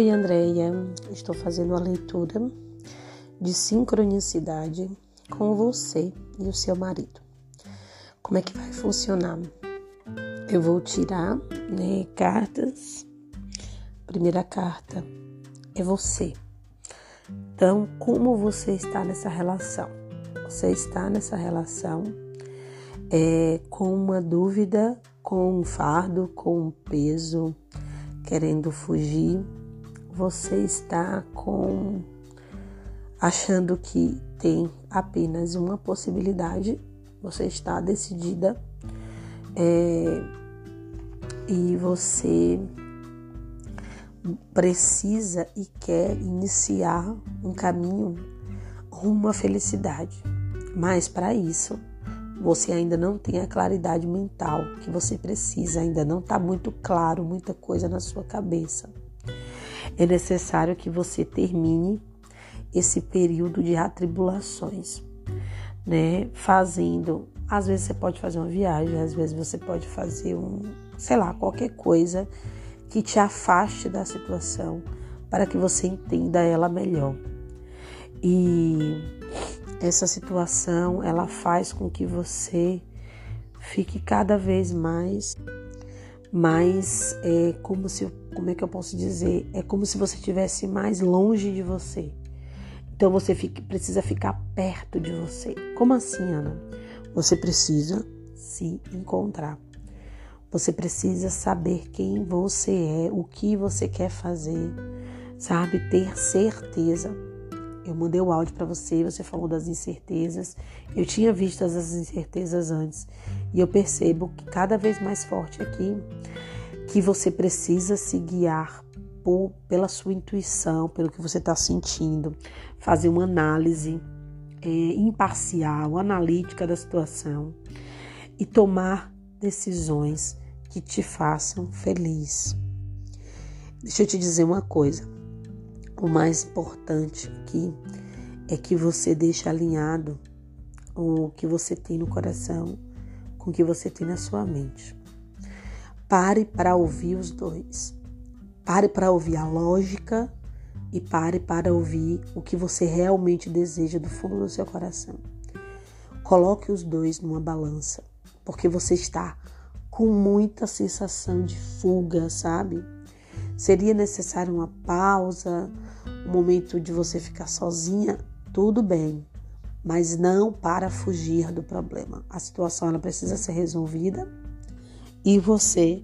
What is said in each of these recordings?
Oi, Andréia. Estou fazendo a leitura de sincronicidade com você e o seu marido. Como é que vai funcionar? Eu vou tirar né, cartas. Primeira carta é você. Então, como você está nessa relação? Você está nessa relação é, com uma dúvida, com um fardo, com um peso, querendo fugir, você está com achando que tem apenas uma possibilidade, você está decidida é, e você precisa e quer iniciar um caminho rumo à felicidade. Mas para isso, você ainda não tem a claridade mental que você precisa, ainda não está muito claro muita coisa na sua cabeça. É necessário que você termine esse período de atribulações, né? Fazendo, às vezes você pode fazer uma viagem, às vezes você pode fazer um, sei lá, qualquer coisa que te afaste da situação para que você entenda ela melhor. E essa situação ela faz com que você fique cada vez mais mais é como se como é que eu posso dizer? É como se você estivesse mais longe de você. Então você fica, precisa ficar perto de você. Como assim Ana? Você precisa se encontrar. Você precisa saber quem você é o que você quer fazer sabe? Ter certeza. Eu mandei o áudio para você, você falou das incertezas. Eu tinha visto as incertezas antes. E eu percebo que cada vez mais forte aqui que você precisa se guiar por, pela sua intuição, pelo que você está sentindo, fazer uma análise é, imparcial, analítica da situação e tomar decisões que te façam feliz. Deixa eu te dizer uma coisa. O mais importante aqui é que você deixe alinhado o que você tem no coração com o que você tem na sua mente. Pare para ouvir os dois. Pare para ouvir a lógica e pare para ouvir o que você realmente deseja do fundo do seu coração. Coloque os dois numa balança, porque você está com muita sensação de fuga, sabe? Seria necessário uma pausa, um momento de você ficar sozinha? Tudo bem, mas não para fugir do problema. A situação ela precisa ser resolvida e você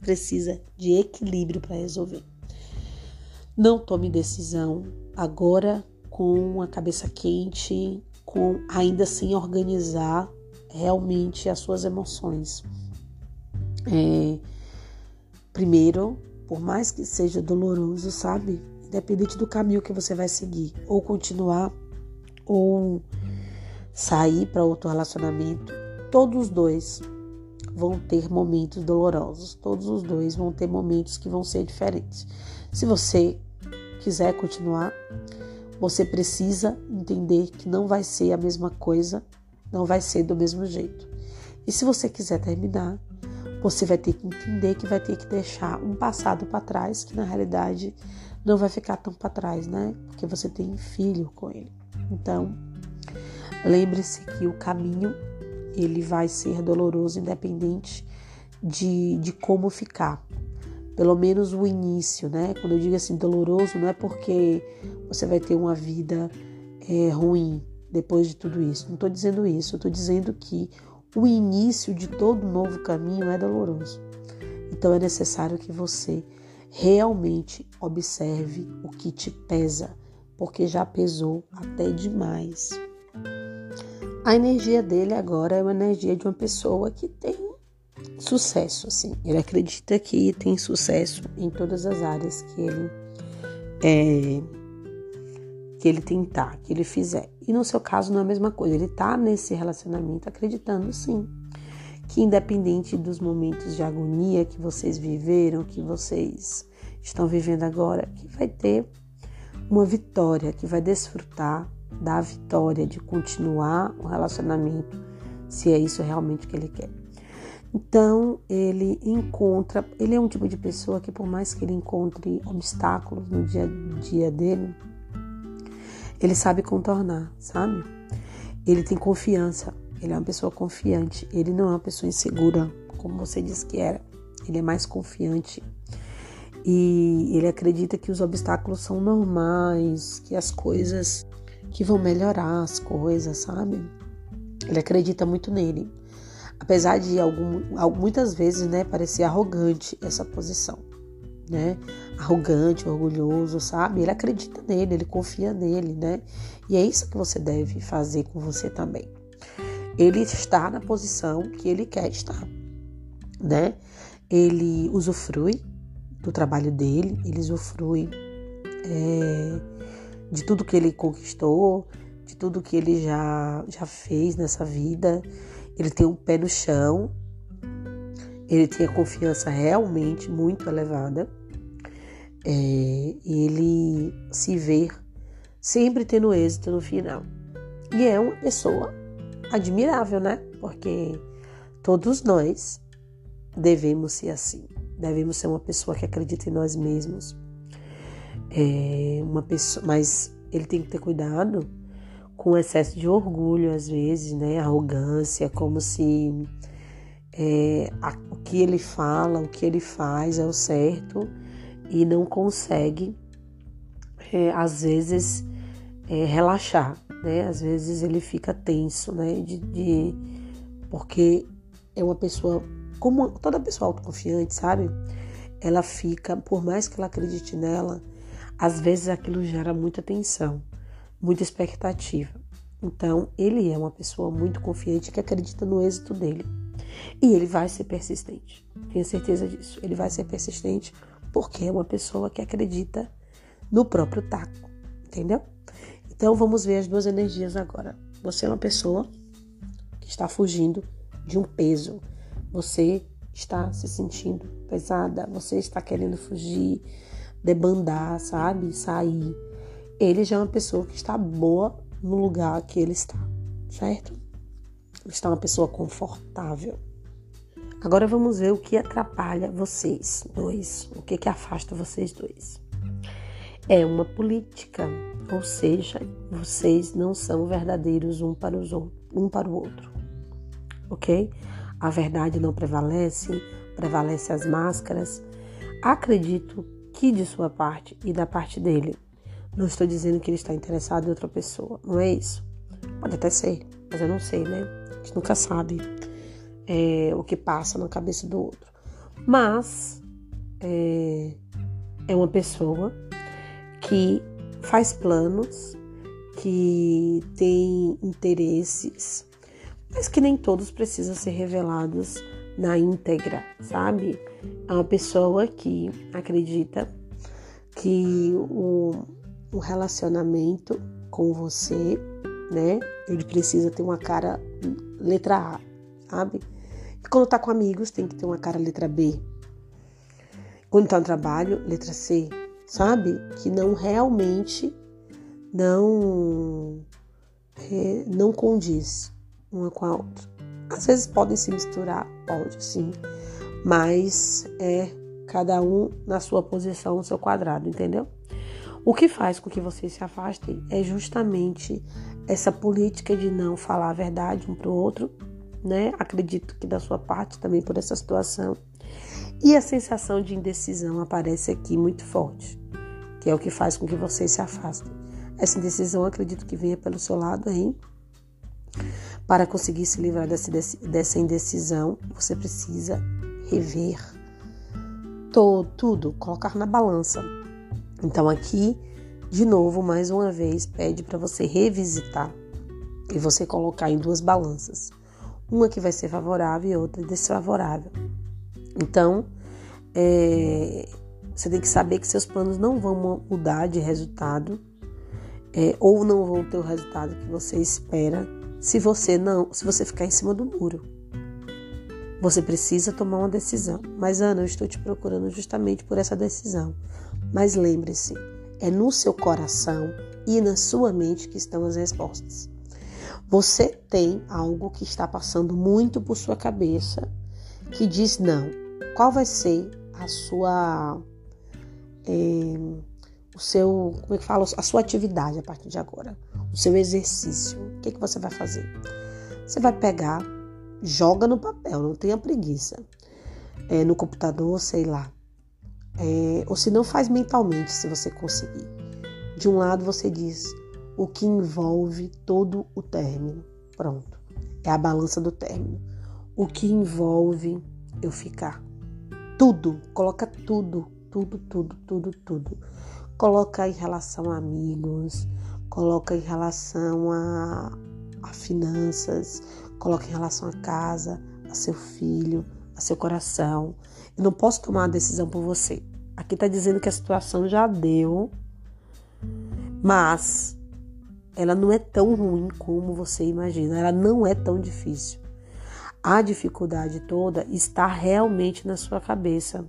precisa de equilíbrio para resolver. Não tome decisão agora com a cabeça quente, com ainda sem organizar realmente as suas emoções. É, primeiro, por mais que seja doloroso, sabe? Independente do caminho que você vai seguir, ou continuar, ou sair para outro relacionamento, todos os dois vão ter momentos dolorosos, todos os dois vão ter momentos que vão ser diferentes. Se você quiser continuar, você precisa entender que não vai ser a mesma coisa, não vai ser do mesmo jeito. E se você quiser terminar, você vai ter que entender que vai ter que deixar um passado para trás, que na realidade não vai ficar tão para trás, né? Porque você tem filho com ele. Então, lembre-se que o caminho ele vai ser doloroso independente de, de como ficar. Pelo menos o início, né? Quando eu digo assim doloroso, não é porque você vai ter uma vida é, ruim depois de tudo isso. Não estou dizendo isso. Estou dizendo que o início de todo novo caminho é doloroso. Então é necessário que você realmente observe o que te pesa, porque já pesou até demais. A energia dele agora é uma energia de uma pessoa que tem sucesso, assim. Ele acredita que tem sucesso em todas as áreas que ele é, que ele tentar, que ele fizer. E no seu caso não é a mesma coisa. Ele tá nesse relacionamento acreditando sim que independente dos momentos de agonia que vocês viveram, que vocês estão vivendo agora, que vai ter uma vitória, que vai desfrutar da vitória de continuar o relacionamento, se é isso realmente que ele quer. Então ele encontra, ele é um tipo de pessoa que por mais que ele encontre obstáculos no dia a dia dele, ele sabe contornar, sabe? Ele tem confiança, ele é uma pessoa confiante, ele não é uma pessoa insegura, como você disse que era. Ele é mais confiante. E ele acredita que os obstáculos são normais, que as coisas que vão melhorar as coisas, sabe? Ele acredita muito nele. Apesar de algum, muitas vezes, né, parecer arrogante essa posição, né? Arrogante, orgulhoso, sabe? Ele acredita nele, ele confia nele, né? E é isso que você deve fazer com você também. Ele está na posição que ele quer estar, né? Ele usufrui do trabalho dele, ele usufrui é, de tudo que ele conquistou, de tudo que ele já, já fez nessa vida. Ele tem um pé no chão, ele tem a confiança realmente muito elevada. É, ele se vê sempre tendo êxito no final. E é uma pessoa admirável, né? Porque todos nós devemos ser assim. Devemos ser uma pessoa que acredita em nós mesmos. É uma pessoa, mas ele tem que ter cuidado com excesso de orgulho, às vezes, né? Arrogância, como se é, a, o que ele fala, o que ele faz é o certo e não consegue, é, às vezes, é, relaxar, né? Às vezes ele fica tenso, né? De, de, porque é uma pessoa, como toda pessoa autoconfiante, sabe? Ela fica, por mais que ela acredite nela, às vezes aquilo gera muita tensão muita expectativa. Então, ele é uma pessoa muito confiante que acredita no êxito dele. E ele vai ser persistente. Tenha certeza disso. Ele vai ser persistente porque é uma pessoa que acredita no próprio taco. Entendeu? Então, vamos ver as duas energias agora. Você é uma pessoa que está fugindo de um peso. Você está se sentindo pesada. Você está querendo fugir, debandar, sabe? Sair ele já é uma pessoa que está boa no lugar que ele está, certo? Ele está uma pessoa confortável. Agora vamos ver o que atrapalha vocês dois, o que, que afasta vocês dois. É uma política, ou seja, vocês não são verdadeiros um para, os um para o outro, ok? A verdade não prevalece, prevalece as máscaras. Acredito que de sua parte e da parte dele não estou dizendo que ele está interessado em outra pessoa, não é isso. Pode até ser, mas eu não sei, né? A gente nunca sabe é, o que passa na cabeça do outro. Mas é, é uma pessoa que faz planos, que tem interesses, mas que nem todos precisam ser revelados na íntegra, sabe? É uma pessoa que acredita que o, um relacionamento com você, né? Ele precisa ter uma cara letra A, sabe? E quando tá com amigos, tem que ter uma cara letra B. Quando tá no trabalho, letra C, sabe? Que não realmente não é, não condiz uma com a outra. Às vezes podem se misturar, pode sim, mas é cada um na sua posição, no seu quadrado, entendeu? O que faz com que vocês se afastem é justamente essa política de não falar a verdade um para o outro, né? Acredito que da sua parte também por essa situação. E a sensação de indecisão aparece aqui muito forte, que é o que faz com que vocês se afastem. Essa indecisão acredito que venha pelo seu lado aí. Para conseguir se livrar dessa, indecisão, você precisa rever todo, tudo, colocar na balança então aqui, de novo, mais uma vez, pede para você revisitar e você colocar em duas balanças. Uma que vai ser favorável e outra desfavorável. Então, é, você tem que saber que seus planos não vão mudar de resultado é, ou não vão ter o resultado que você espera se você não, se você ficar em cima do muro. Você precisa tomar uma decisão. Mas Ana, eu estou te procurando justamente por essa decisão. Mas lembre-se, é no seu coração e na sua mente que estão as respostas. Você tem algo que está passando muito por sua cabeça que diz não. Qual vai ser a sua. É, o seu. Como é que fala? A sua atividade a partir de agora. O seu exercício. O que, que você vai fazer? Você vai pegar, joga no papel, não tenha preguiça. É, no computador, sei lá. É, ou se não, faz mentalmente, se você conseguir. De um lado, você diz o que envolve todo o término. Pronto. É a balança do término. O que envolve eu ficar. Tudo. Coloca tudo. Tudo, tudo, tudo, tudo. Coloca em relação a amigos, coloca em relação a, a finanças, coloca em relação a casa, a seu filho, a seu coração. Eu não posso tomar uma decisão por você. Aqui está dizendo que a situação já deu, mas ela não é tão ruim como você imagina. Ela não é tão difícil. A dificuldade toda está realmente na sua cabeça.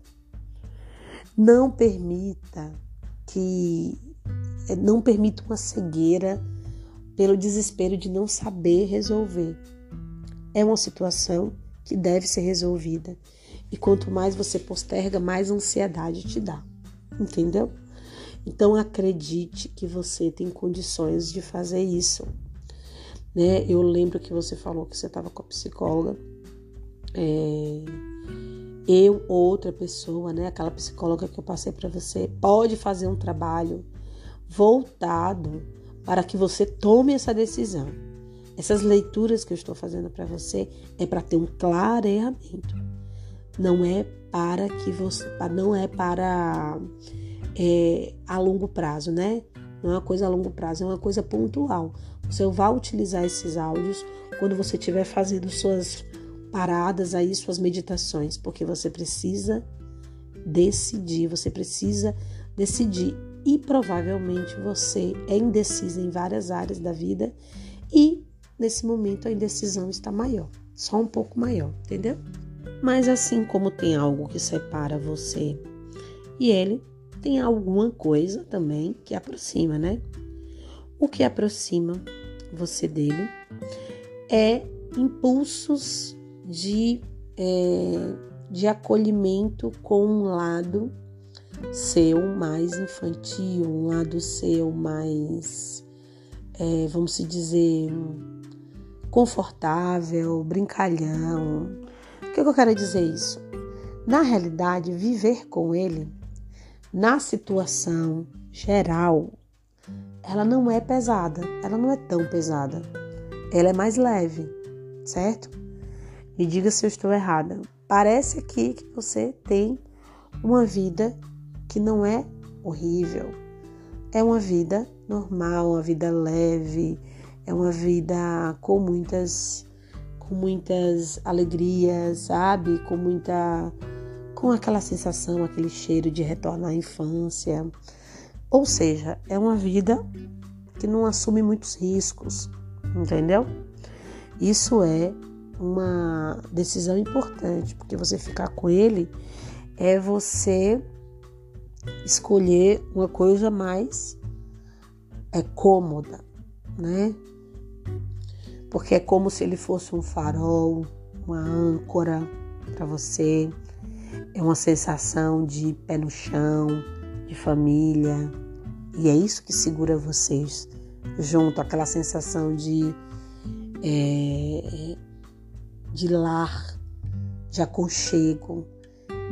Não permita que não permita uma cegueira pelo desespero de não saber resolver. É uma situação que deve ser resolvida. E quanto mais você posterga, mais ansiedade te dá. Entendeu? Então acredite que você tem condições de fazer isso. Né? Eu lembro que você falou que você estava com a psicóloga. É, eu, outra pessoa, né? Aquela psicóloga que eu passei para você, pode fazer um trabalho voltado para que você tome essa decisão. Essas leituras que eu estou fazendo para você é para ter um clareamento. Não é para que você, não é para é, a longo prazo, né? Não é uma coisa a longo prazo, é uma coisa pontual. Você vai utilizar esses áudios quando você estiver fazendo suas paradas aí, suas meditações, porque você precisa decidir, você precisa decidir e provavelmente você é indecisa em várias áreas da vida e nesse momento a indecisão está maior, só um pouco maior, entendeu? Mas assim como tem algo que separa você e ele, tem alguma coisa também que aproxima, né? O que aproxima você dele é impulsos de, é, de acolhimento com um lado seu mais infantil, um lado seu mais, é, vamos se dizer, confortável, brincalhão. O que, eu quero dizer isso? Na realidade, viver com ele, na situação geral, ela não é pesada, ela não é tão pesada. Ela é mais leve, certo? Me diga se eu estou errada. Parece aqui que você tem uma vida que não é horrível. É uma vida normal, uma vida leve, é uma vida com muitas com muitas alegrias, sabe? Com muita com aquela sensação, aquele cheiro de retornar à infância. Ou seja, é uma vida que não assume muitos riscos, entendeu? Isso é uma decisão importante, porque você ficar com ele é você escolher uma coisa mais é cômoda, né? Porque é como se ele fosse um farol, uma âncora para você. É uma sensação de pé no chão, de família. E é isso que segura vocês, junto àquela sensação de, é, de lar, de aconchego,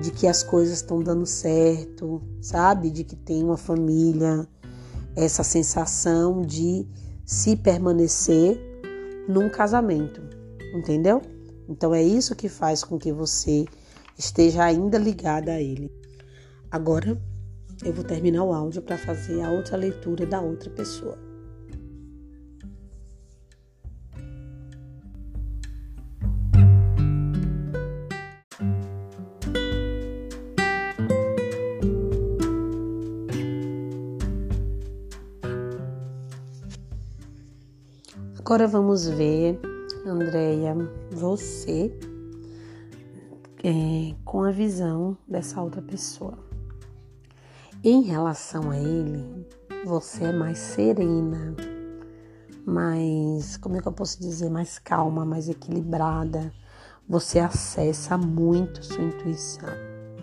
de que as coisas estão dando certo, sabe? De que tem uma família, essa sensação de se permanecer num casamento, entendeu? Então é isso que faz com que você esteja ainda ligada a ele. Agora eu vou terminar o áudio para fazer a outra leitura da outra pessoa. Agora vamos ver, Andréia, você é, com a visão dessa outra pessoa. Em relação a ele, você é mais serena, mais, como é que eu posso dizer, mais calma, mais equilibrada. você acessa muito sua intuição,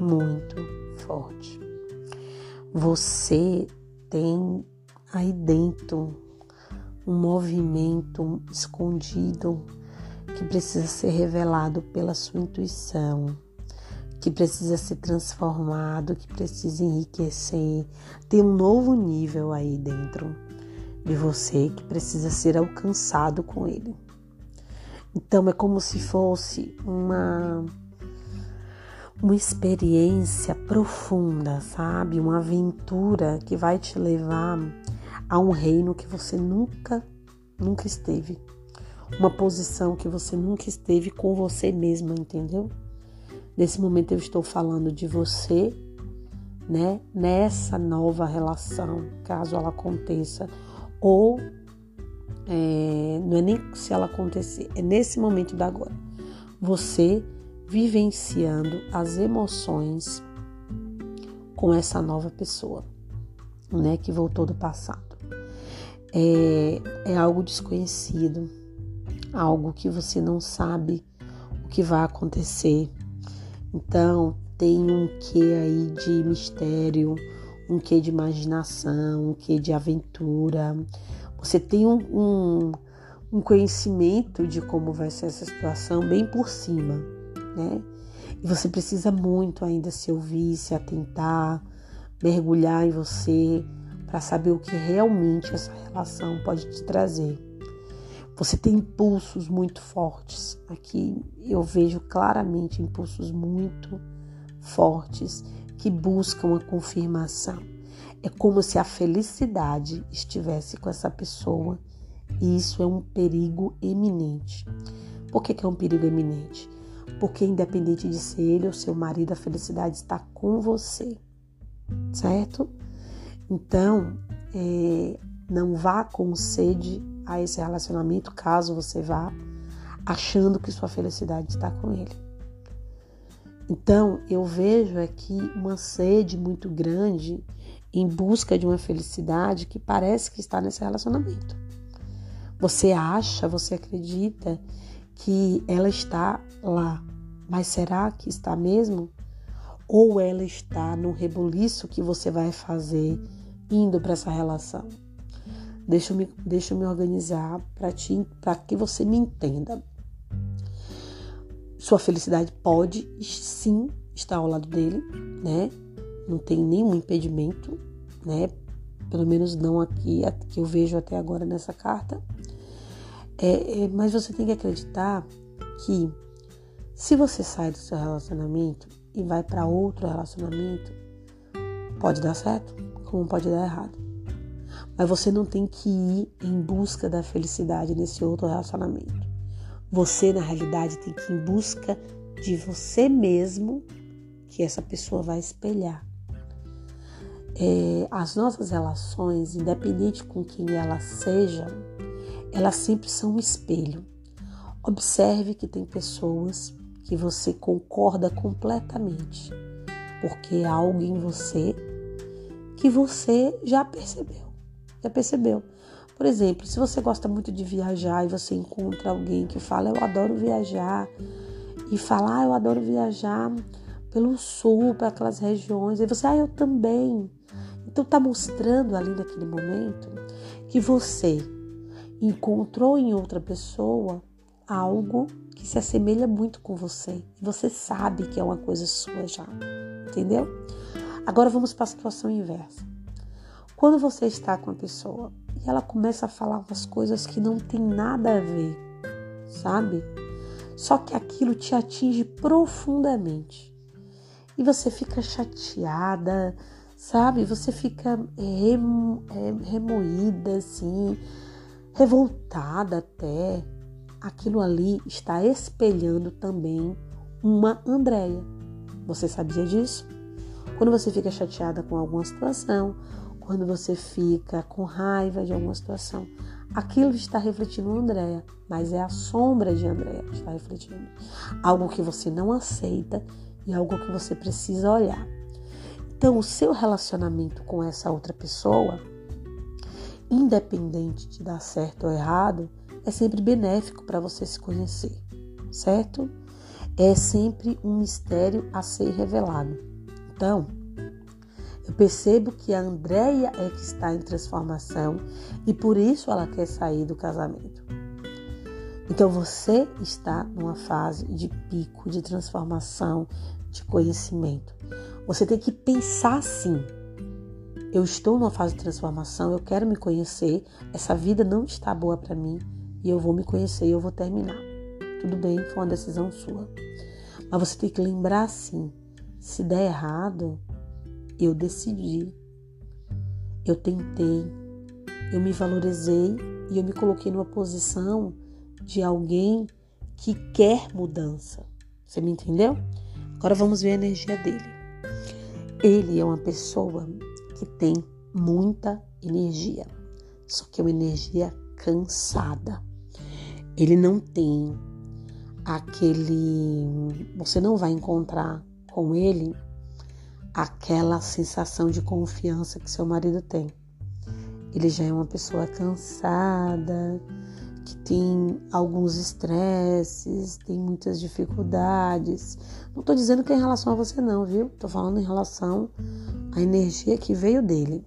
muito forte. Você tem aí dentro um movimento escondido que precisa ser revelado pela sua intuição, que precisa ser transformado, que precisa enriquecer, tem um novo nível aí dentro de você que precisa ser alcançado com ele. Então é como se fosse uma uma experiência profunda, sabe? Uma aventura que vai te levar a um reino que você nunca nunca esteve. Uma posição que você nunca esteve com você mesma, entendeu? Nesse momento eu estou falando de você, né? Nessa nova relação, caso ela aconteça, ou é, não é nem se ela acontecer, é nesse momento da agora. Você vivenciando as emoções com essa nova pessoa, né, que voltou do passado. É, é algo desconhecido, algo que você não sabe o que vai acontecer. Então, tem um quê aí de mistério, um quê de imaginação, um quê de aventura. Você tem um, um, um conhecimento de como vai ser essa situação bem por cima, né? E você precisa muito ainda se ouvir, se atentar, mergulhar em você para saber o que realmente essa relação pode te trazer. Você tem impulsos muito fortes. Aqui eu vejo claramente impulsos muito fortes que buscam a confirmação. É como se a felicidade estivesse com essa pessoa e isso é um perigo eminente. Por que, que é um perigo eminente? Porque, independente de ser ele ou seu marido, a felicidade está com você, certo? Então, é, não vá com sede a esse relacionamento, caso você vá achando que sua felicidade está com ele. Então, eu vejo aqui uma sede muito grande em busca de uma felicidade que parece que está nesse relacionamento. Você acha, você acredita que ela está lá, mas será que está mesmo? Ou ela está no rebuliço que você vai fazer indo para essa relação? Deixa eu me, deixa eu me organizar para que você me entenda. Sua felicidade pode sim estar ao lado dele, né? Não tem nenhum impedimento, né? Pelo menos não aqui, que eu vejo até agora nessa carta. É, é, mas você tem que acreditar que se você sai do seu relacionamento e vai para outro relacionamento, pode dar certo, como pode dar errado. Mas você não tem que ir em busca da felicidade nesse outro relacionamento. Você, na realidade, tem que ir em busca de você mesmo, que essa pessoa vai espelhar. É, as nossas relações, independente com quem elas sejam, elas sempre são um espelho. Observe que tem pessoas que você concorda completamente, porque há algo em você que você já percebeu. Já percebeu? Por exemplo, se você gosta muito de viajar e você encontra alguém que fala eu adoro viajar e fala ah, eu adoro viajar pelo sul, para aquelas regiões, e você ah, eu também. Então tá mostrando ali naquele momento que você encontrou em outra pessoa algo que se assemelha muito com você. E você sabe que é uma coisa sua já. Entendeu? Agora vamos para a situação inversa. Quando você está com a pessoa e ela começa a falar umas coisas que não tem nada a ver, sabe? Só que aquilo te atinge profundamente. E você fica chateada, sabe? Você fica remo, é, remoída, assim, revoltada até. Aquilo ali está espelhando também uma Andréia. Você sabia disso? Quando você fica chateada com alguma situação, quando você fica com raiva de alguma situação, aquilo está refletindo Andréia, mas é a sombra de Andréia que está refletindo. Algo que você não aceita e algo que você precisa olhar. Então, o seu relacionamento com essa outra pessoa, independente de dar certo ou errado, é sempre benéfico para você se conhecer, certo? É sempre um mistério a ser revelado. Então, eu percebo que a Andréia é que está em transformação e por isso ela quer sair do casamento. Então você está numa fase de pico de transformação, de conhecimento. Você tem que pensar assim: eu estou numa fase de transformação, eu quero me conhecer, essa vida não está boa para mim e eu vou me conhecer e eu vou terminar. Tudo bem, foi uma decisão sua. Mas você tem que lembrar assim: se der errado, eu decidi, eu tentei, eu me valorizei e eu me coloquei numa posição de alguém que quer mudança. Você me entendeu? Agora vamos ver a energia dele. Ele é uma pessoa que tem muita energia, só que é uma energia cansada. Ele não tem aquele. Você não vai encontrar com ele aquela sensação de confiança que seu marido tem. Ele já é uma pessoa cansada, que tem alguns estresses, tem muitas dificuldades. Não estou dizendo que é em relação a você, não, viu? Estou falando em relação à energia que veio dele.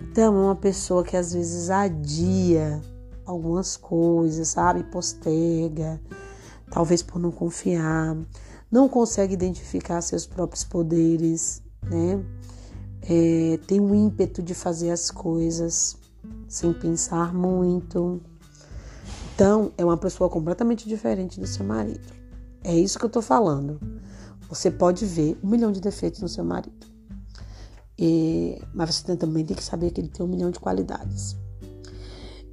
Então, é uma pessoa que às vezes adia algumas coisas, sabe? Posterga, talvez por não confiar não consegue identificar seus próprios poderes, né? É, tem o ímpeto de fazer as coisas sem pensar muito. Então, é uma pessoa completamente diferente do seu marido. É isso que eu tô falando. Você pode ver um milhão de defeitos no seu marido. E, mas você também tem que saber que ele tem um milhão de qualidades.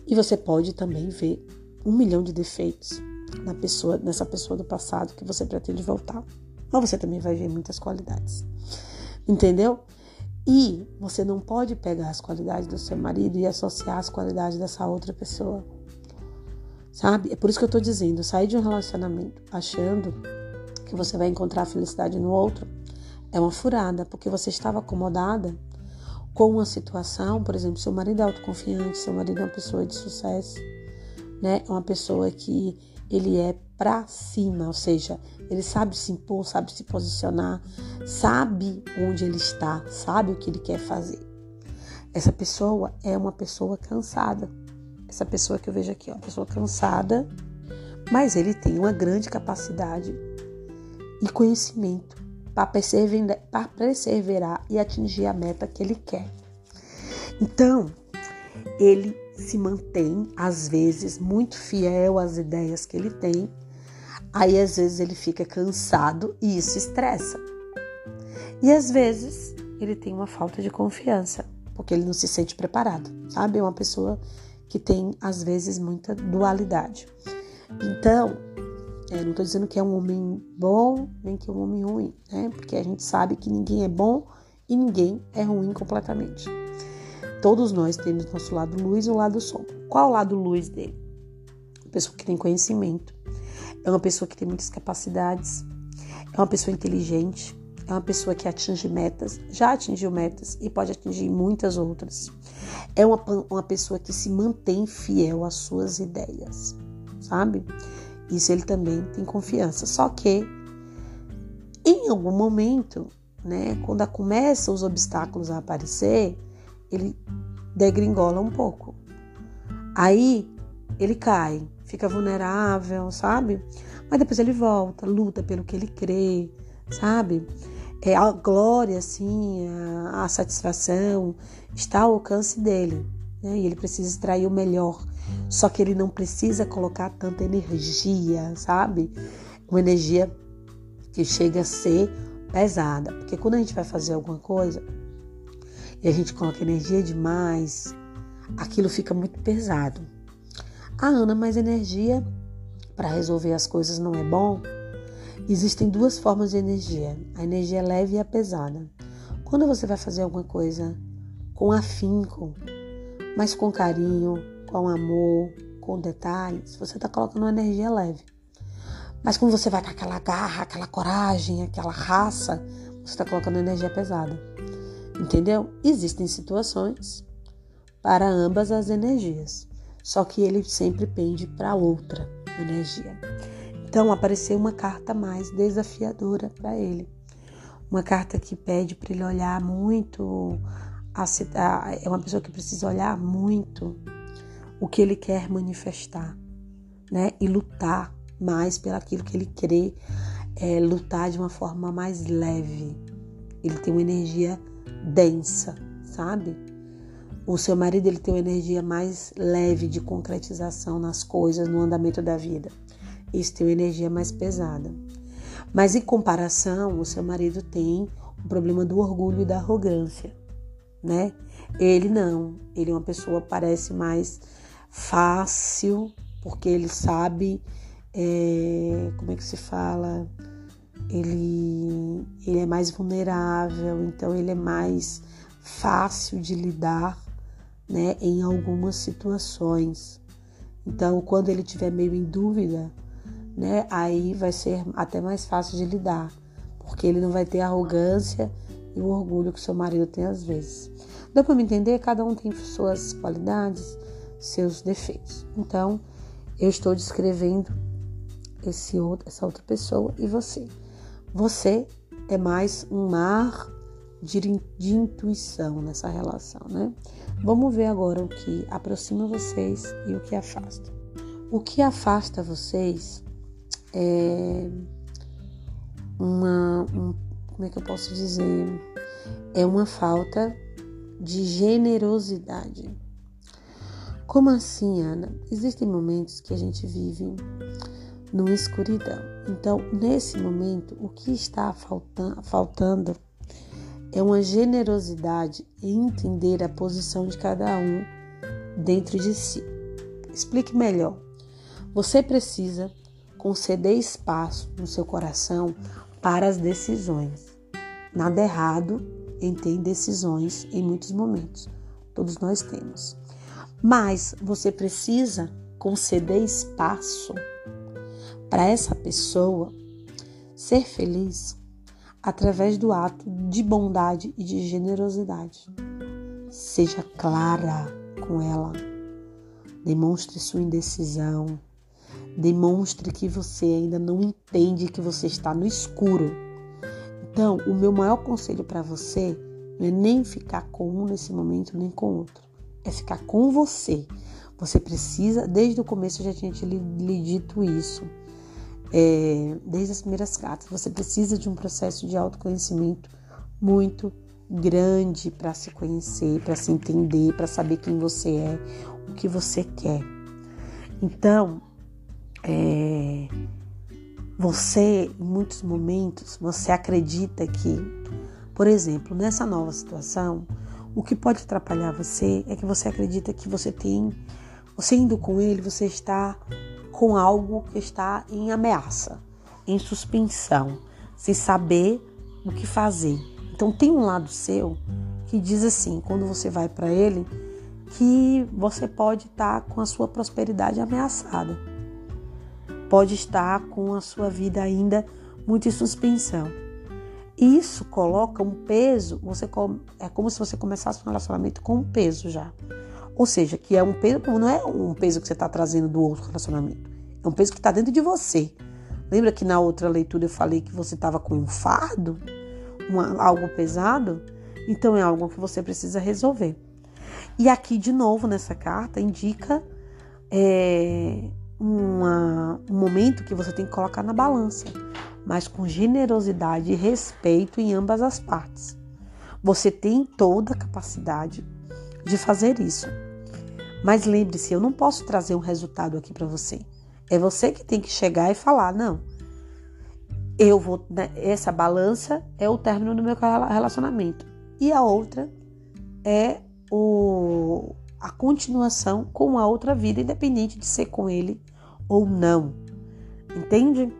E você pode também ver um milhão de defeitos na pessoa, nessa pessoa do passado que você pretende voltar. Mas você também vai ver muitas qualidades. Entendeu? E você não pode pegar as qualidades do seu marido e associar as qualidades dessa outra pessoa. Sabe? É por isso que eu tô dizendo, sair de um relacionamento achando que você vai encontrar felicidade no outro é uma furada, porque você estava acomodada com uma situação, por exemplo, seu marido é autoconfiante, seu marido é uma pessoa de sucesso, né? É uma pessoa que ele é para cima, ou seja, ele sabe se impor, sabe se posicionar, sabe onde ele está, sabe o que ele quer fazer. Essa pessoa é uma pessoa cansada. Essa pessoa que eu vejo aqui, ó, uma pessoa cansada, mas ele tem uma grande capacidade e conhecimento para perseverar, e atingir a meta que ele quer. Então, ele se mantém, às vezes, muito fiel às ideias que ele tem, aí às vezes ele fica cansado e isso estressa. E às vezes ele tem uma falta de confiança, porque ele não se sente preparado, sabe? É uma pessoa que tem, às vezes, muita dualidade. Então, é, não estou dizendo que é um homem bom, nem que é um homem ruim, né? Porque a gente sabe que ninguém é bom e ninguém é ruim completamente. Todos nós temos nosso lado luz e o lado sombra. Qual o lado luz dele? Uma pessoa que tem conhecimento, é uma pessoa que tem muitas capacidades, é uma pessoa inteligente, é uma pessoa que atinge metas, já atingiu metas e pode atingir muitas outras. É uma, uma pessoa que se mantém fiel às suas ideias, sabe? Isso ele também tem confiança. Só que em algum momento, né, quando começam os obstáculos a aparecer, ele degringola um pouco. Aí ele cai, fica vulnerável, sabe? Mas depois ele volta, luta pelo que ele crê, sabe? É, a glória, assim, a, a satisfação está ao alcance dele. Né? E ele precisa extrair o melhor. Só que ele não precisa colocar tanta energia, sabe? Uma energia que chega a ser pesada. Porque quando a gente vai fazer alguma coisa, e a gente coloca energia demais, aquilo fica muito pesado. Ah, Ana, mas energia para resolver as coisas não é bom? Existem duas formas de energia: a energia leve e a pesada. Quando você vai fazer alguma coisa com afinco, mas com carinho, com amor, com detalhes, você está colocando uma energia leve. Mas quando você vai com aquela garra, aquela coragem, aquela raça, você está colocando energia pesada. Entendeu? Existem situações para ambas as energias, só que ele sempre pende para outra energia. Então apareceu uma carta mais desafiadora para ele. Uma carta que pede para ele olhar muito. A, a, é uma pessoa que precisa olhar muito o que ele quer manifestar, né? E lutar mais pelaquilo que ele crê, é, lutar de uma forma mais leve. Ele tem uma energia densa, sabe? O seu marido ele tem uma energia mais leve de concretização nas coisas, no andamento da vida. Esse tem uma energia mais pesada. Mas em comparação, o seu marido tem o problema do orgulho e da arrogância, né? Ele não. Ele é uma pessoa parece mais fácil, porque ele sabe é, como é que se fala? Ele, ele é mais vulnerável, então ele é mais fácil de lidar né, em algumas situações. Então, quando ele tiver meio em dúvida, né, aí vai ser até mais fácil de lidar, porque ele não vai ter arrogância e o orgulho que seu marido tem às vezes. Deu para me entender? Cada um tem suas qualidades, seus defeitos. Então, eu estou descrevendo esse outro, essa outra pessoa e você. Você é mais um mar de, de intuição nessa relação, né? Vamos ver agora o que aproxima vocês e o que afasta. O que afasta vocês é uma, um, como é que eu posso dizer? É uma falta de generosidade. Como assim, Ana? Existem momentos que a gente vive numa escuridão. Então, nesse momento, o que está faltando é uma generosidade em entender a posição de cada um dentro de si. Explique melhor. Você precisa conceder espaço no seu coração para as decisões. Nada errado em ter decisões em muitos momentos. Todos nós temos. Mas você precisa conceder espaço para essa pessoa ser feliz através do ato de bondade e de generosidade. Seja clara com ela. Demonstre sua indecisão. Demonstre que você ainda não entende que você está no escuro. Então, o meu maior conselho para você não é nem ficar com um nesse momento, nem com outro. É ficar com você. Você precisa, desde o começo eu já tinha lhe, lhe dito isso é, desde as primeiras cartas. Você precisa de um processo de autoconhecimento muito grande para se conhecer, para se entender, para saber quem você é, o que você quer. Então, é, você, em muitos momentos, você acredita que, por exemplo, nessa nova situação, o que pode atrapalhar você é que você acredita que você tem, você indo com ele, você está com algo que está em ameaça, em suspensão, sem saber o que fazer. Então tem um lado seu que diz assim, quando você vai para ele, que você pode estar tá com a sua prosperidade ameaçada. Pode estar com a sua vida ainda muito em suspensão. Isso coloca um peso, você é como se você começasse um relacionamento com um peso já. Ou seja, que é um peso, não é um peso que você está trazendo do outro relacionamento. É um peso que está dentro de você. Lembra que na outra leitura eu falei que você estava com um fardo? Uma, algo pesado? Então é algo que você precisa resolver. E aqui, de novo, nessa carta, indica é, uma, um momento que você tem que colocar na balança, mas com generosidade e respeito em ambas as partes. Você tem toda a capacidade de fazer isso. Mas lembre-se, eu não posso trazer um resultado aqui para você. É você que tem que chegar e falar, não. Eu vou, né, essa balança é o término do meu relacionamento e a outra é o, a continuação com a outra vida, independente de ser com ele ou não. Entende?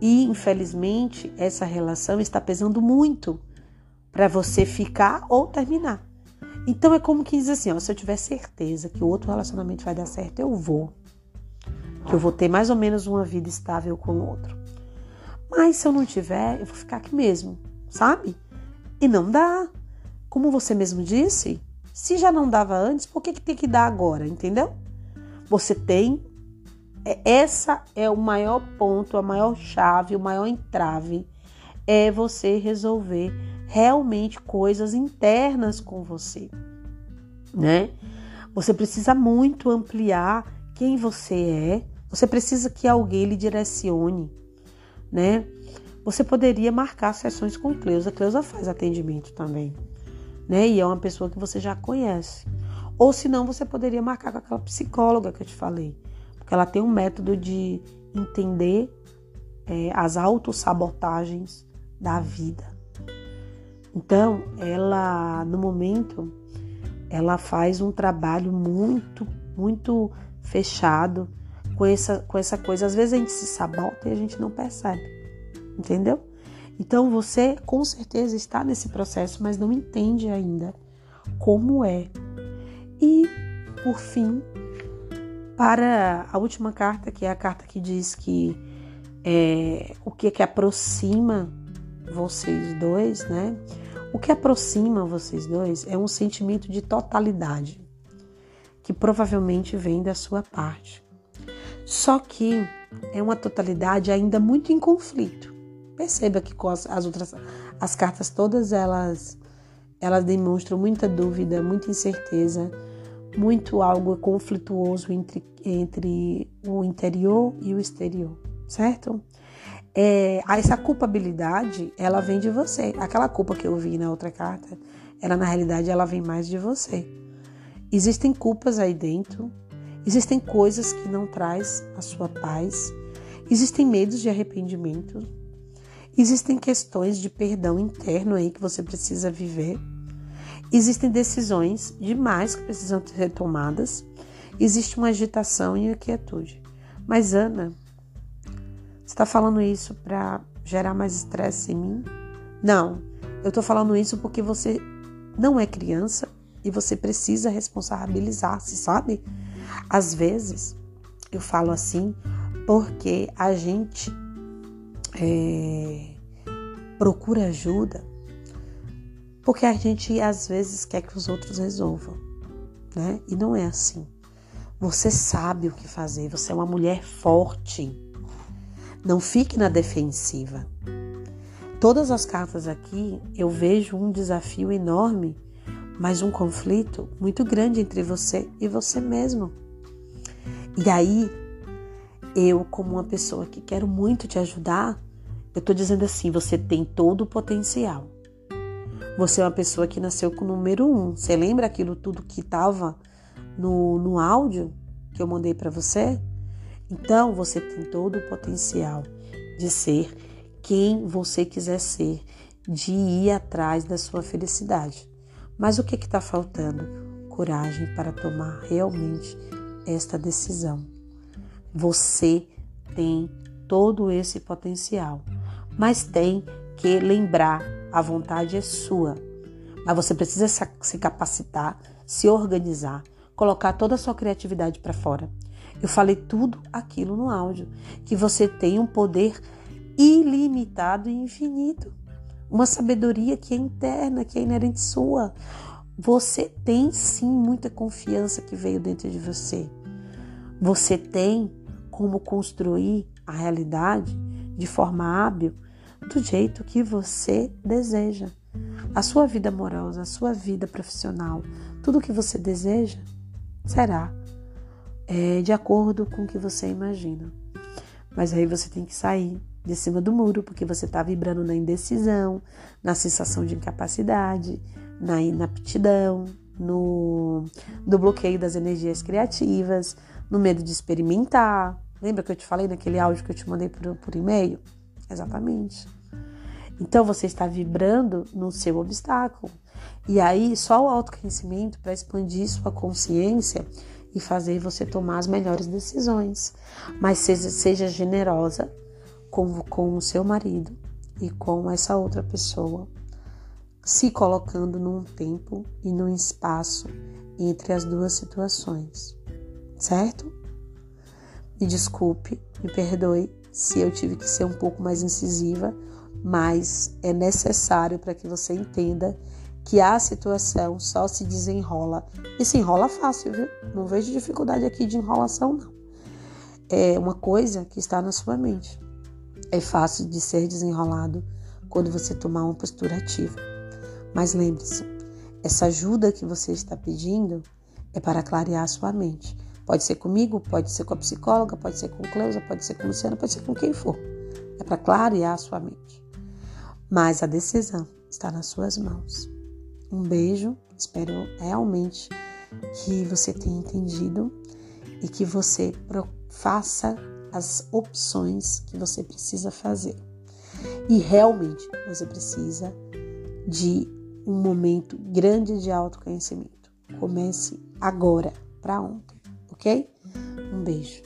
E infelizmente essa relação está pesando muito para você ficar ou terminar. Então é como que diz assim, ó, se eu tiver certeza que o outro relacionamento vai dar certo, eu vou. Que eu vou ter mais ou menos uma vida estável com o outro. Mas se eu não tiver, eu vou ficar aqui mesmo, sabe? E não dá. Como você mesmo disse, se já não dava antes, por que, que tem que dar agora, entendeu? Você tem essa é o maior ponto, a maior chave, o maior entrave é você resolver realmente coisas internas com você, né? Você precisa muito ampliar quem você é. Você precisa que alguém lhe direcione, né? Você poderia marcar sessões com Cleusa. Cleusa faz atendimento também, né? E é uma pessoa que você já conhece. Ou se não, você poderia marcar com aquela psicóloga que eu te falei, porque ela tem um método de entender é, as autossabotagens da vida. Então, ela, no momento, ela faz um trabalho muito, muito fechado com essa, com essa coisa. Às vezes a gente se sabota e a gente não percebe, entendeu? Então você com certeza está nesse processo, mas não entende ainda como é. E, por fim, para a última carta, que é a carta que diz que é, o que é que aproxima vocês dois, né? O que aproxima vocês dois é um sentimento de totalidade, que provavelmente vem da sua parte. Só que é uma totalidade ainda muito em conflito. Perceba que as, as outras as cartas todas elas elas demonstram muita dúvida, muita incerteza, muito algo conflituoso entre, entre o interior e o exterior, certo? é, essa culpabilidade, ela vem de você. Aquela culpa que eu vi na outra carta, ela na realidade ela vem mais de você. Existem culpas aí dentro, existem coisas que não traz a sua paz, existem medos de arrependimento, existem questões de perdão interno aí que você precisa viver, existem decisões demais que precisam ser tomadas, existe uma agitação e inquietude. Mas Ana, você está falando isso para gerar mais estresse em mim? Não, eu estou falando isso porque você não é criança e você precisa responsabilizar-se, sabe? Às vezes eu falo assim porque a gente é, procura ajuda porque a gente às vezes quer que os outros resolvam, né? E não é assim. Você sabe o que fazer, você é uma mulher forte. Não fique na defensiva. Todas as cartas aqui eu vejo um desafio enorme, mas um conflito muito grande entre você e você mesmo. E aí, eu, como uma pessoa que quero muito te ajudar, eu tô dizendo assim: você tem todo o potencial. Você é uma pessoa que nasceu com o número um. Você lembra aquilo tudo que estava no, no áudio que eu mandei para você? Então você tem todo o potencial de ser quem você quiser ser, de ir atrás da sua felicidade. Mas o que está faltando? Coragem para tomar realmente esta decisão. Você tem todo esse potencial, mas tem que lembrar: a vontade é sua. Mas você precisa se capacitar, se organizar, colocar toda a sua criatividade para fora eu falei tudo aquilo no áudio, que você tem um poder ilimitado e infinito, uma sabedoria que é interna, que é inerente sua. Você tem sim muita confiança que veio dentro de você. Você tem como construir a realidade de forma hábil, do jeito que você deseja. A sua vida amorosa, a sua vida profissional, tudo que você deseja será é, de acordo com o que você imagina. Mas aí você tem que sair de cima do muro, porque você está vibrando na indecisão, na sensação de incapacidade, na inaptidão, no, no bloqueio das energias criativas, no medo de experimentar. Lembra que eu te falei naquele áudio que eu te mandei por, por e-mail? Exatamente. Então você está vibrando no seu obstáculo. E aí, só o autoconhecimento para expandir sua consciência e fazer você tomar as melhores decisões. Mas seja, seja generosa com, com o seu marido e com essa outra pessoa, se colocando num tempo e num espaço entre as duas situações, certo? Me desculpe, me perdoe se eu tive que ser um pouco mais incisiva, mas é necessário para que você entenda que a situação só se desenrola e se enrola fácil, viu? Não vejo dificuldade aqui de enrolação, não. é uma coisa que está na sua mente. É fácil de ser desenrolado quando você tomar uma postura ativa. Mas lembre-se, essa ajuda que você está pedindo é para clarear a sua mente. Pode ser comigo, pode ser com a psicóloga, pode ser com Cleusa, pode ser com Luciana, pode ser com quem for. É para clarear a sua mente. Mas a decisão está nas suas mãos. Um beijo, espero realmente que você tenha entendido e que você faça as opções que você precisa fazer. E realmente você precisa de um momento grande de autoconhecimento. Comece agora, para ontem, ok? Um beijo.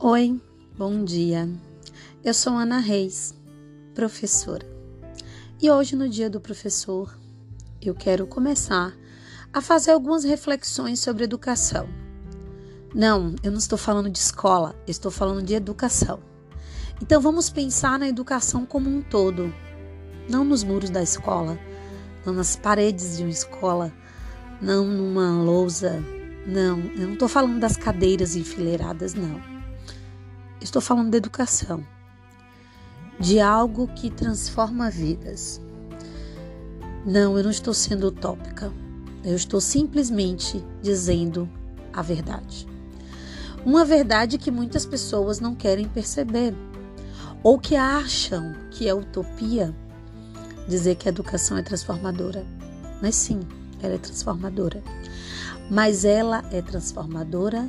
Oi, bom dia. Eu sou Ana Reis, professora. E hoje, no Dia do Professor, eu quero começar a fazer algumas reflexões sobre educação. Não, eu não estou falando de escola, estou falando de educação. Então vamos pensar na educação como um todo, não nos muros da escola, não nas paredes de uma escola, não numa lousa, não, eu não estou falando das cadeiras enfileiradas, não. Estou falando de educação, de algo que transforma vidas. Não, eu não estou sendo utópica. Eu estou simplesmente dizendo a verdade. Uma verdade que muitas pessoas não querem perceber ou que acham que é utopia dizer que a educação é transformadora. Mas sim, ela é transformadora. Mas ela é transformadora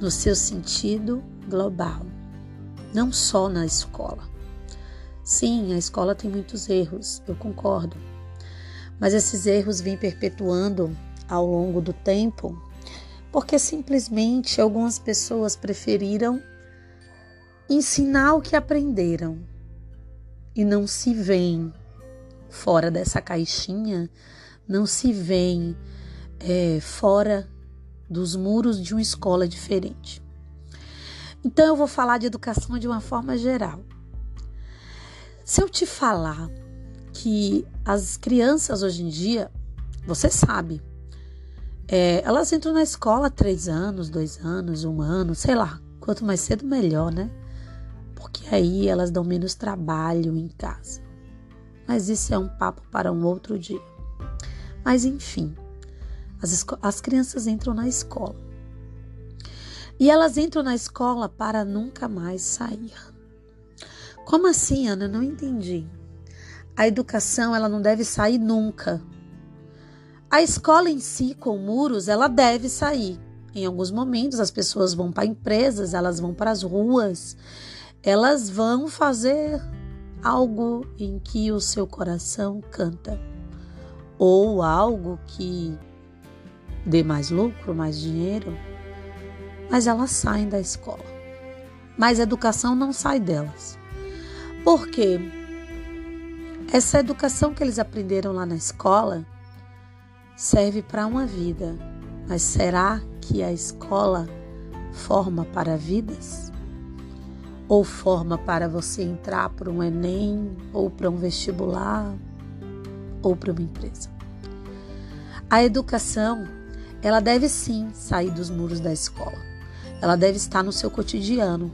no seu sentido global, não só na escola. Sim, a escola tem muitos erros, eu concordo. Mas esses erros vêm perpetuando ao longo do tempo porque simplesmente algumas pessoas preferiram ensinar o que aprenderam e não se veem fora dessa caixinha, não se veem é, fora dos muros de uma escola diferente. Então eu vou falar de educação de uma forma geral. Se eu te falar que as crianças hoje em dia, você sabe, é, elas entram na escola três anos, dois anos, um ano, sei lá. Quanto mais cedo, melhor, né? Porque aí elas dão menos trabalho em casa. Mas isso é um papo para um outro dia. Mas enfim, as, as crianças entram na escola. E elas entram na escola para nunca mais sair. Como assim, Ana? Eu não entendi. A educação ela não deve sair nunca. A escola em si, com muros, ela deve sair. Em alguns momentos, as pessoas vão para empresas, elas vão para as ruas, elas vão fazer algo em que o seu coração canta, ou algo que dê mais lucro, mais dinheiro, mas elas saem da escola. Mas a educação não sai delas. Por quê? Essa educação que eles aprenderam lá na escola serve para uma vida, mas será que a escola forma para vidas? Ou forma para você entrar para um Enem, ou para um vestibular, ou para uma empresa? A educação, ela deve sim sair dos muros da escola. Ela deve estar no seu cotidiano.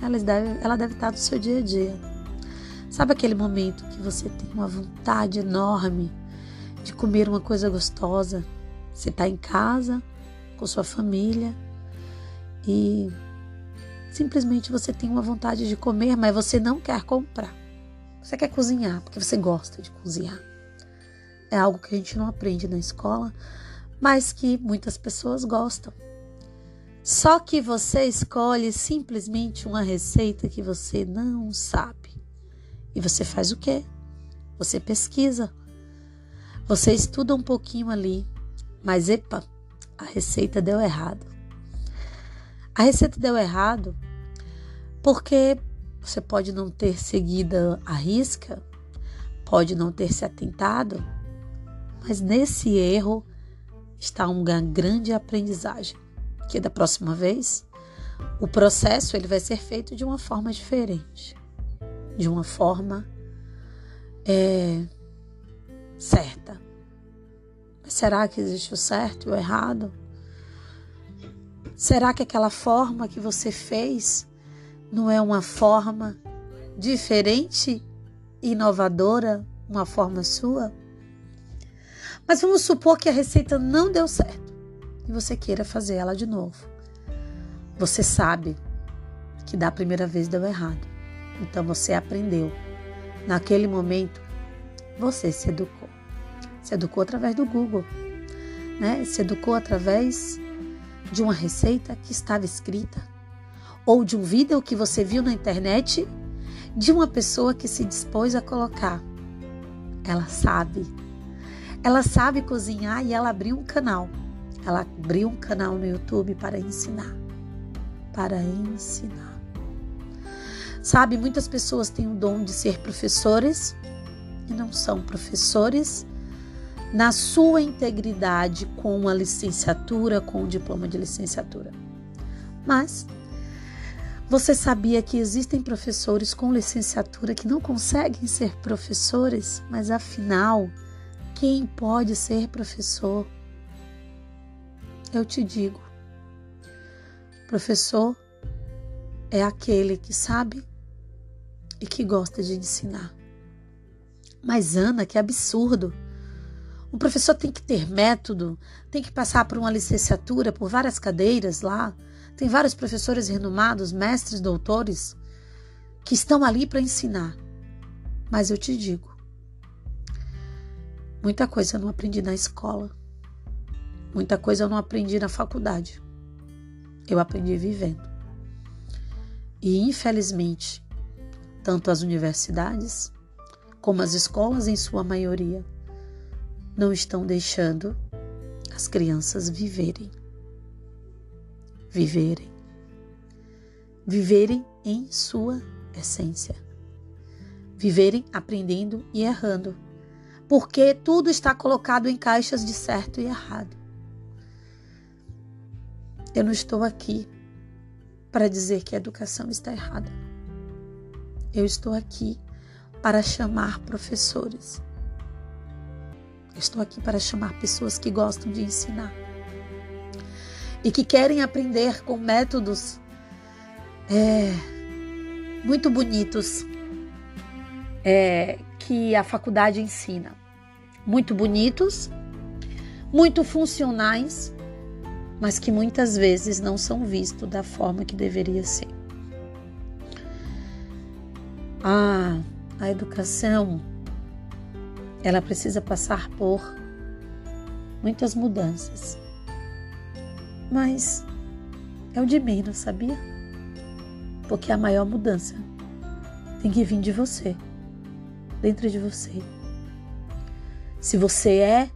Ela deve, ela deve estar no seu dia a dia. Sabe aquele momento que você tem uma vontade enorme de comer uma coisa gostosa? Você está em casa com sua família e simplesmente você tem uma vontade de comer, mas você não quer comprar. Você quer cozinhar porque você gosta de cozinhar. É algo que a gente não aprende na escola, mas que muitas pessoas gostam. Só que você escolhe simplesmente uma receita que você não sabe. E você faz o quê? Você pesquisa. Você estuda um pouquinho ali, mas epa, a receita deu errado. A receita deu errado porque você pode não ter seguido a risca, pode não ter se atentado, mas nesse erro está uma grande aprendizagem. Porque da próxima vez, o processo ele vai ser feito de uma forma diferente, de uma forma é, certa. Mas será que existe o certo e o errado? Será que aquela forma que você fez não é uma forma diferente, inovadora, uma forma sua? Mas vamos supor que a receita não deu certo e você queira fazer ela de novo. Você sabe que da primeira vez deu errado. Então você aprendeu. Naquele momento, você se educou. Se educou através do Google, né? Se educou através de uma receita que estava escrita ou de um vídeo que você viu na internet de uma pessoa que se dispôs a colocar. Ela sabe ela sabe cozinhar e ela abriu um canal. Ela abriu um canal no YouTube para ensinar. Para ensinar. Sabe, muitas pessoas têm o dom de ser professores e não são professores na sua integridade com a licenciatura, com o diploma de licenciatura. Mas você sabia que existem professores com licenciatura que não conseguem ser professores, mas afinal quem pode ser professor? Eu te digo, professor é aquele que sabe e que gosta de ensinar. Mas, Ana, que absurdo! O professor tem que ter método, tem que passar por uma licenciatura, por várias cadeiras lá. Tem vários professores renomados, mestres, doutores, que estão ali para ensinar. Mas eu te digo, Muita coisa eu não aprendi na escola. Muita coisa eu não aprendi na faculdade. Eu aprendi vivendo. E infelizmente, tanto as universidades como as escolas, em sua maioria, não estão deixando as crianças viverem. Viverem. Viverem em sua essência. Viverem aprendendo e errando porque tudo está colocado em caixas de certo e errado. Eu não estou aqui para dizer que a educação está errada. Eu estou aqui para chamar professores. Eu estou aqui para chamar pessoas que gostam de ensinar e que querem aprender com métodos é, muito bonitos, é, que a faculdade ensina. Muito bonitos, muito funcionais, mas que muitas vezes não são vistos da forma que deveria ser. A, a educação ela precisa passar por muitas mudanças. Mas é o de menos, sabia? Porque a maior mudança tem que vir de você dentro de você. Se você é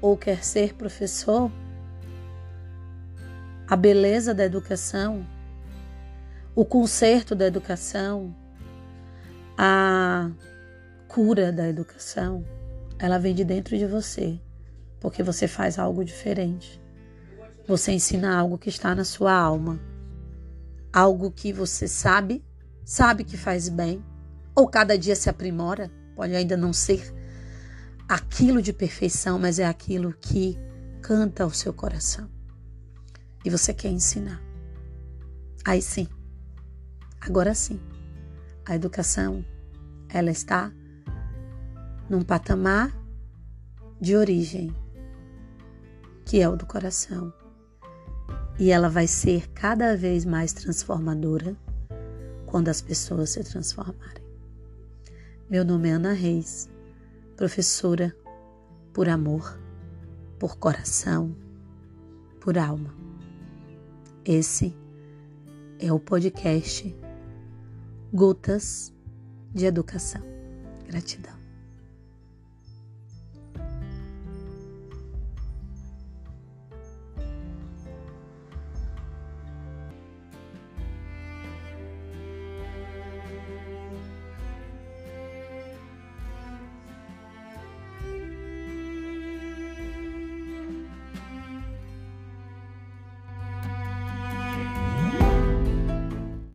ou quer ser professor, a beleza da educação, o conserto da educação, a cura da educação, ela vem de dentro de você, porque você faz algo diferente. Você ensina algo que está na sua alma, algo que você sabe, sabe que faz bem, ou cada dia se aprimora, pode ainda não ser aquilo de perfeição, mas é aquilo que canta ao seu coração. E você quer ensinar. Aí sim, agora sim, a educação, ela está num patamar de origem, que é o do coração. E ela vai ser cada vez mais transformadora quando as pessoas se transformarem. Meu nome é Ana Reis, professora por amor, por coração, por alma. Esse é o podcast Gotas de Educação. Gratidão.